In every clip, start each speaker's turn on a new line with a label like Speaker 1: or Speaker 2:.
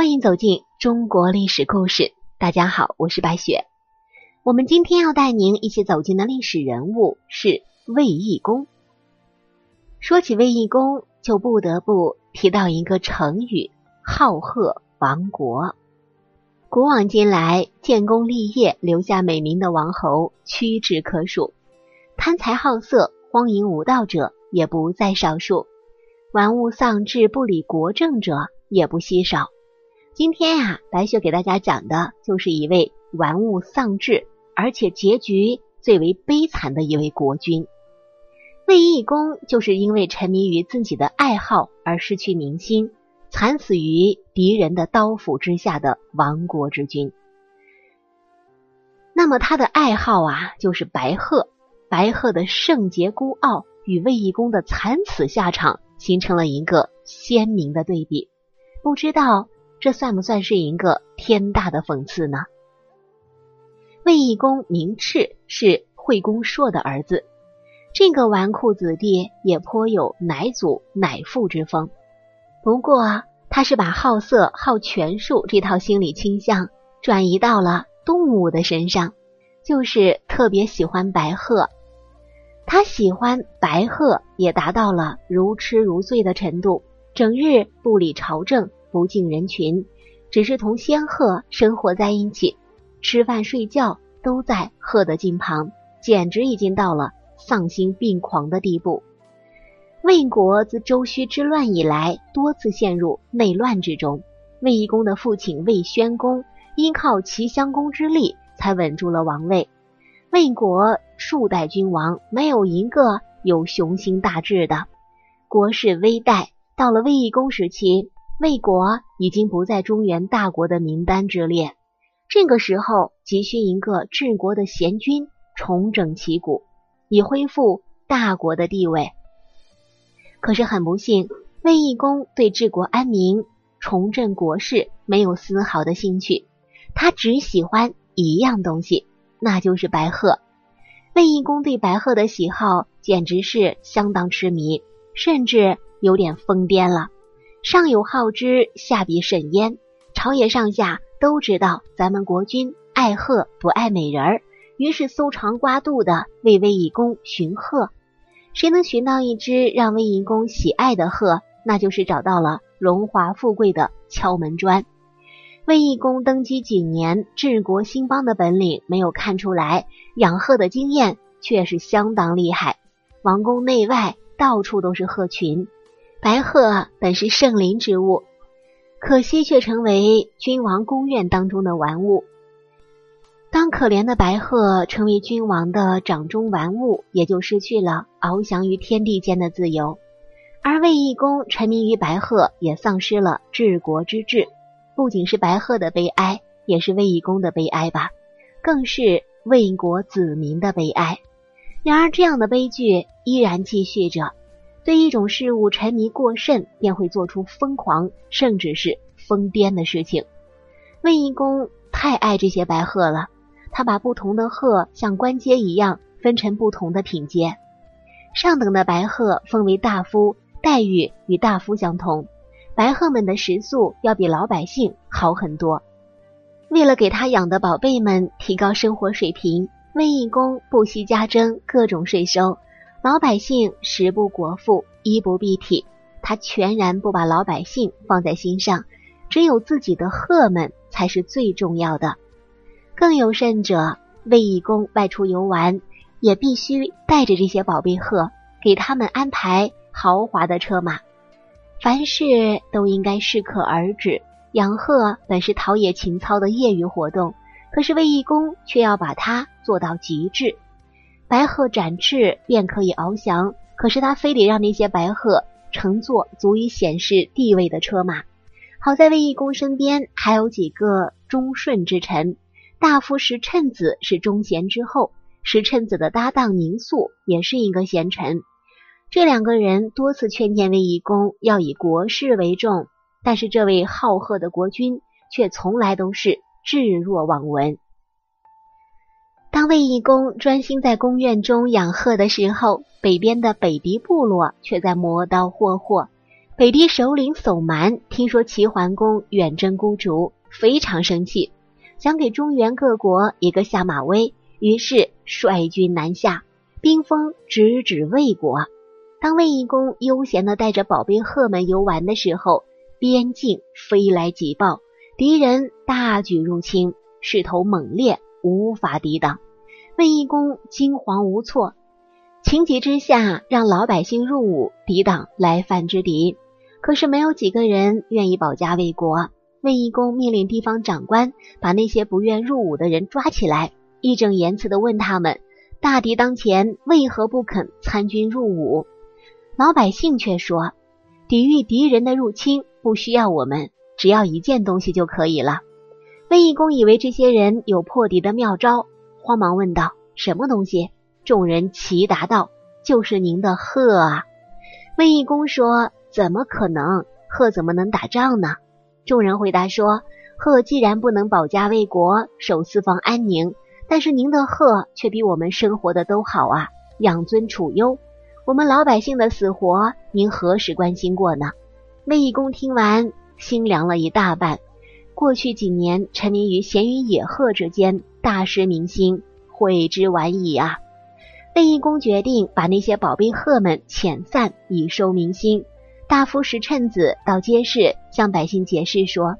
Speaker 1: 欢迎走进中国历史故事。大家好，我是白雪。我们今天要带您一起走进的历史人物是卫懿公。说起卫懿公，就不得不提到一个成语“好贺亡国”。古往今来，建功立业、留下美名的王侯屈指可数，贪财好色、荒淫无道者也不在少数，玩物丧志、不理国政者也不稀少。今天呀，白雪给大家讲的就是一位玩物丧志，而且结局最为悲惨的一位国君。卫懿公就是因为沉迷于自己的爱好而失去民心，惨死于敌人的刀斧之下的亡国之君。那么他的爱好啊，就是白鹤。白鹤的圣洁孤傲与卫懿公的惨死下场形成了一个鲜明的对比。不知道。这算不算是一个天大的讽刺呢？卫懿公明赤是惠公硕的儿子，这个纨绔子弟也颇有乃祖乃父之风。不过，他是把好色好权术这套心理倾向转移到了动物的身上，就是特别喜欢白鹤。他喜欢白鹤也达到了如痴如醉的程度，整日不理朝政。不近人群，只是同仙鹤生活在一起，吃饭睡觉都在鹤的近旁，简直已经到了丧心病狂的地步。魏国自周须之乱以来，多次陷入内乱之中。魏懿公的父亲魏宣公依靠齐襄公之力，才稳住了王位。魏国数代君王没有一个有雄心大志的，国势危殆。到了魏懿公时期。魏国已经不在中原大国的名单之列，这个时候急需一个治国的贤君重整旗鼓，以恢复大国的地位。可是很不幸，魏懿公对治国安民、重振国势没有丝毫的兴趣，他只喜欢一样东西，那就是白鹤。魏懿公对白鹤的喜好简直是相当痴迷，甚至有点疯癫了。上有好之，下必甚焉。朝野上下都知道咱们国君爱鹤不爱美人儿，于是搜肠刮肚的为魏懿公寻鹤。谁能寻到一只让魏懿公喜爱的鹤，那就是找到了荣华富贵的敲门砖。魏懿公登基几年，治国兴邦的本领没有看出来，养鹤的经验却是相当厉害。王宫内外到处都是鹤群。白鹤本是圣灵之物，可惜却成为君王宫苑当中的玩物。当可怜的白鹤成为君王的掌中玩物，也就失去了翱翔于天地间的自由。而卫懿公沉迷于白鹤，也丧失了治国之志。不仅是白鹤的悲哀，也是卫懿公的悲哀吧，更是魏国子民的悲哀。然而，这样的悲剧依然继续着。对一种事物沉迷过甚，便会做出疯狂甚至是疯癫的事情。卫懿公太爱这些白鹤了，他把不同的鹤像官阶一样分成不同的品阶。上等的白鹤封为大夫，待遇与大夫相同，白鹤们的食宿要比老百姓好很多。为了给他养的宝贝们提高生活水平，卫懿公不惜加征各种税收。老百姓食不果腹，衣不蔽体，他全然不把老百姓放在心上，只有自己的鹤们才是最重要的。更有甚者，卫懿公外出游玩，也必须带着这些宝贝鹤，给他们安排豪华的车马。凡事都应该适可而止。养鹤本是陶冶情操的业余活动，可是卫懿公却要把它做到极致。白鹤展翅便可以翱翔，可是他非得让那些白鹤乘坐足以显示地位的车马。好在卫懿公身边还有几个忠顺之臣，大夫石趁子是忠贤之后，石趁子的搭档宁肃也是一个贤臣。这两个人多次劝谏卫懿公要以国事为重，但是这位好贺的国君却从来都是置若罔闻。当卫懿公专心在宫苑中养鹤的时候，北边的北狄部落却在磨刀霍霍。北狄首领叟蛮听说齐桓公远征孤竹，非常生气，想给中原各国一个下马威，于是率军南下，兵锋直指魏国。当魏懿公悠闲地带着宝贝鹤们游玩的时候，边境飞来急报，敌人大举入侵，势头猛烈，无法抵挡。魏懿公惊惶无措，情急之下让老百姓入伍抵挡来犯之敌。可是没有几个人愿意保家卫国。魏懿公命令地方长官把那些不愿入伍的人抓起来，义正言辞地问他们：大敌当前，为何不肯参军入伍？老百姓却说：抵御敌人的入侵不需要我们，只要一件东西就可以了。魏懿公以为这些人有破敌的妙招，慌忙问道：什么东西？众人齐答道：就是您的鹤啊！魏懿公说。怎么可能？鹤怎么能打仗呢？众人回答说：“鹤既然不能保家卫国、守四方安宁，但是您的鹤却比我们生活的都好啊，养尊处优。我们老百姓的死活，您何时关心过呢？”魏懿公听完，心凉了一大半。过去几年沉迷于闲云野鹤之间，大失民心，悔之晚矣啊！魏懿公决定把那些宝贝鹤们遣散，以收民心。大夫石趁子到街市向百姓解释说：“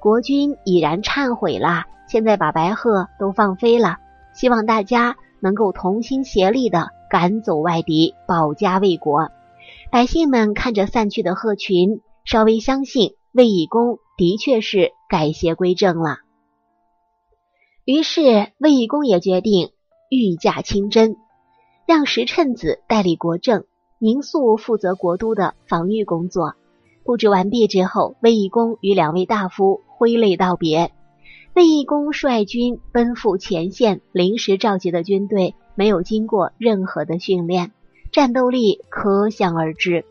Speaker 1: 国君已然忏悔了，现在把白鹤都放飞了，希望大家能够同心协力的赶走外敌，保家卫国。”百姓们看着散去的鹤群，稍微相信魏懿公的确是改邪归正了。于是魏懿公也决定御驾亲征，让石趁子代理国政。宁肃负责国都的防御工作。布置完毕之后，魏懿公与两位大夫挥泪道别。魏懿公率军奔赴前线，临时召集的军队没有经过任何的训练，战斗力可想而知。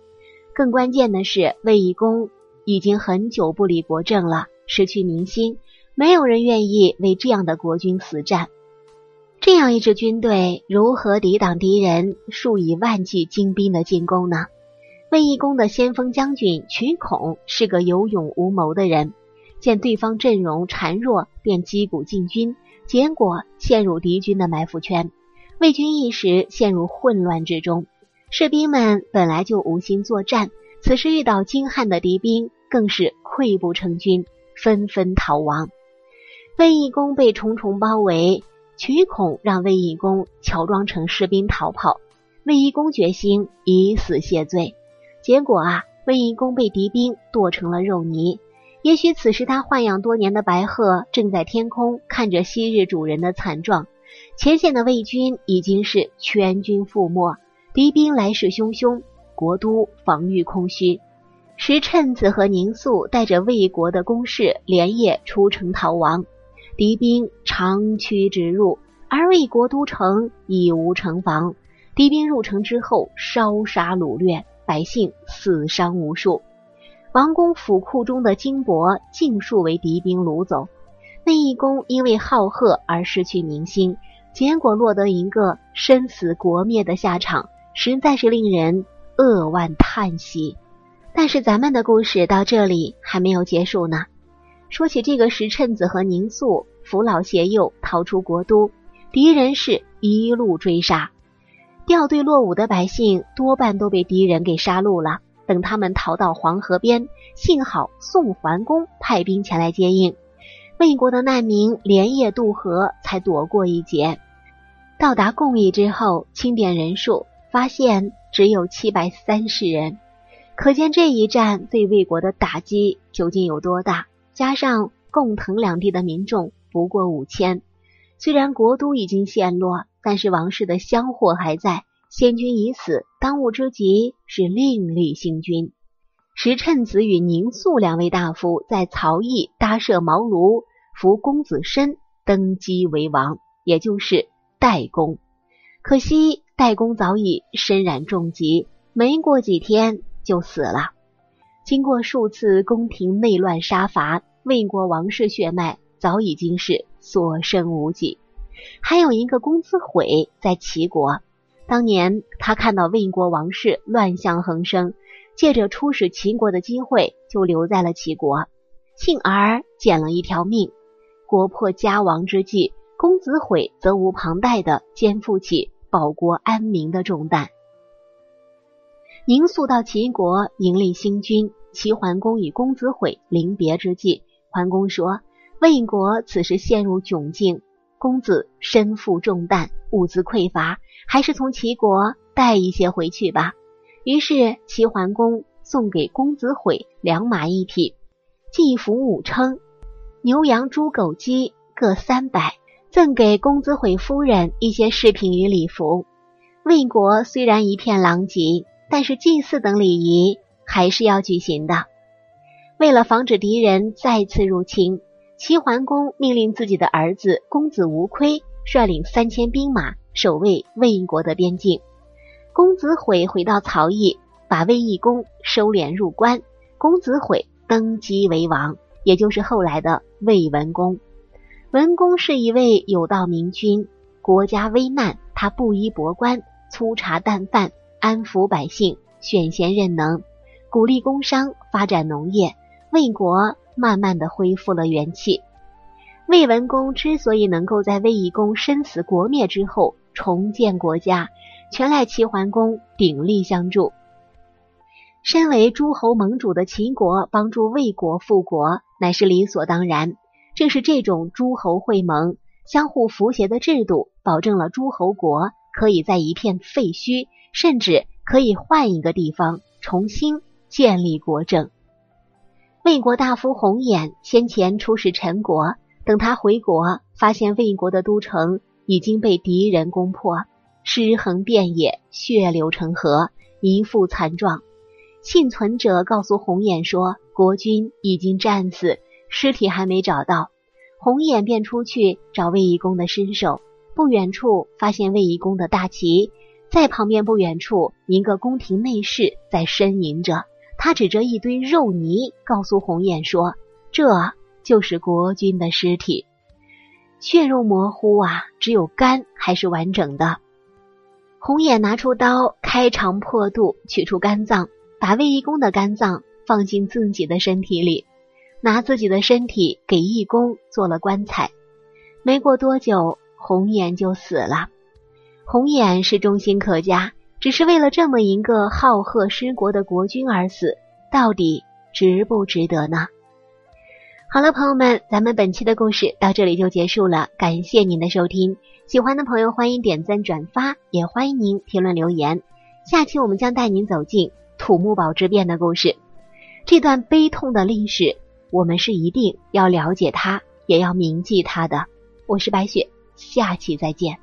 Speaker 1: 更关键的是，魏懿公已经很久不理国政了，失去民心，没有人愿意为这样的国君死战。这样一支军队如何抵挡敌人数以万计精兵的进攻呢？魏懿公的先锋将军瞿孔是个有勇无谋的人，见对方阵容孱弱，便击鼓进军，结果陷入敌军的埋伏圈，魏军一时陷入混乱之中。士兵们本来就无心作战，此时遇到精悍的敌兵，更是溃不成军，纷纷逃亡。卫懿公被重重包围。瞿孔让卫懿公乔装成士兵逃跑，卫懿公决心以死谢罪。结果啊，魏懿公被敌兵剁成了肉泥。也许此时他豢养多年的白鹤正在天空看着昔日主人的惨状。前线的魏军已经是全军覆没，敌兵来势汹汹，国都防御空虚。石趁子和宁肃带着魏国的攻士连夜出城逃亡。敌兵长驱直入，而魏国都城已无城防。敌兵入城之后，烧杀掳掠，百姓死伤无数。王宫府库中的金帛尽数为敌兵掳走。内义公因为好贺而失去民心，结果落得一个生死国灭的下场，实在是令人扼腕叹息。但是咱们的故事到这里还没有结束呢。说起这个石趁子和宁素扶老携幼逃出国都，敌人是一路追杀，掉队落伍的百姓多半都被敌人给杀戮了。等他们逃到黄河边，幸好宋桓公派兵前来接应，魏国的难民连夜渡河，才躲过一劫。到达共邑之后，清点人数，发现只有七百三十人，可见这一战对魏国的打击究竟有多大。加上共腾两地的民众不过五千，虽然国都已经陷落，但是王室的香火还在。先君已死，当务之急是另立新君。时趁子与宁肃两位大夫在曹邑搭设茅庐，扶公子申登基为王，也就是代公。可惜代公早已身染重疾，没过几天就死了。经过数次宫廷内乱杀伐，魏国王室血脉早已经是所剩无几。还有一个公子毁在齐国，当年他看到魏国王室乱象横生，借着出使秦国的机会，就留在了齐国，幸而捡了一条命。国破家亡之际，公子毁责无旁贷的肩负起保国安民的重担。宁肃到齐国迎立新君，齐桓公与公子毁临别之际，桓公说：“魏国此时陷入窘境，公子身负重担，物资匮乏，还是从齐国带一些回去吧。”于是齐桓公送给公子毁两马一匹，祭服五称，牛羊猪狗鸡各三百，赠给公子毁夫人一些饰品与礼服。魏国虽然一片狼藉，但是祭祀等礼仪还是要举行的。为了防止敌人再次入侵，齐桓公命令自己的儿子公子无亏率领三千兵马守卫魏国的边境。公子毁回到曹邑，把魏懿公收敛入关。公子毁登基为王，也就是后来的魏文公。文公是一位有道明君，国家危难，他布衣博官，粗茶淡饭，安抚百姓，选贤任能，鼓励工商，发展农业，魏国慢慢的恢复了元气。魏文公之所以能够在魏懿公身死国灭之后重建国家，全赖齐桓公鼎力相助。身为诸侯盟主的秦国帮助魏国复国，乃是理所当然。正是这种诸侯会盟、相互扶携的制度，保证了诸侯国可以在一片废墟，甚至可以换一个地方重新建立国政。魏国大夫红衍先前出使陈国，等他回国，发现魏国的都城已经被敌人攻破。尸横遍野，血流成河，一副惨状。幸存者告诉红眼说，国君已经战死，尸体还没找到。红眼便出去找卫懿公的尸首。不远处发现卫懿公的大旗，在旁边不远处，一个宫廷内侍在呻吟着。他指着一堆肉泥，告诉红眼说：“这就是国君的尸体，血肉模糊啊，只有肝还是完整的。”红眼拿出刀，开肠破肚，取出肝脏，把卫懿公的肝脏放进自己的身体里，拿自己的身体给义公做了棺材。没过多久，红眼就死了。红眼是忠心可嘉，只是为了这么一个好贺失国的国君而死，到底值不值得呢？好了，朋友们，咱们本期的故事到这里就结束了，感谢您的收听。喜欢的朋友欢迎点赞转发，也欢迎您评论留言。下期我们将带您走进土木堡之变的故事，这段悲痛的历史，我们是一定要了解它，也要铭记它的。我是白雪，下期再见。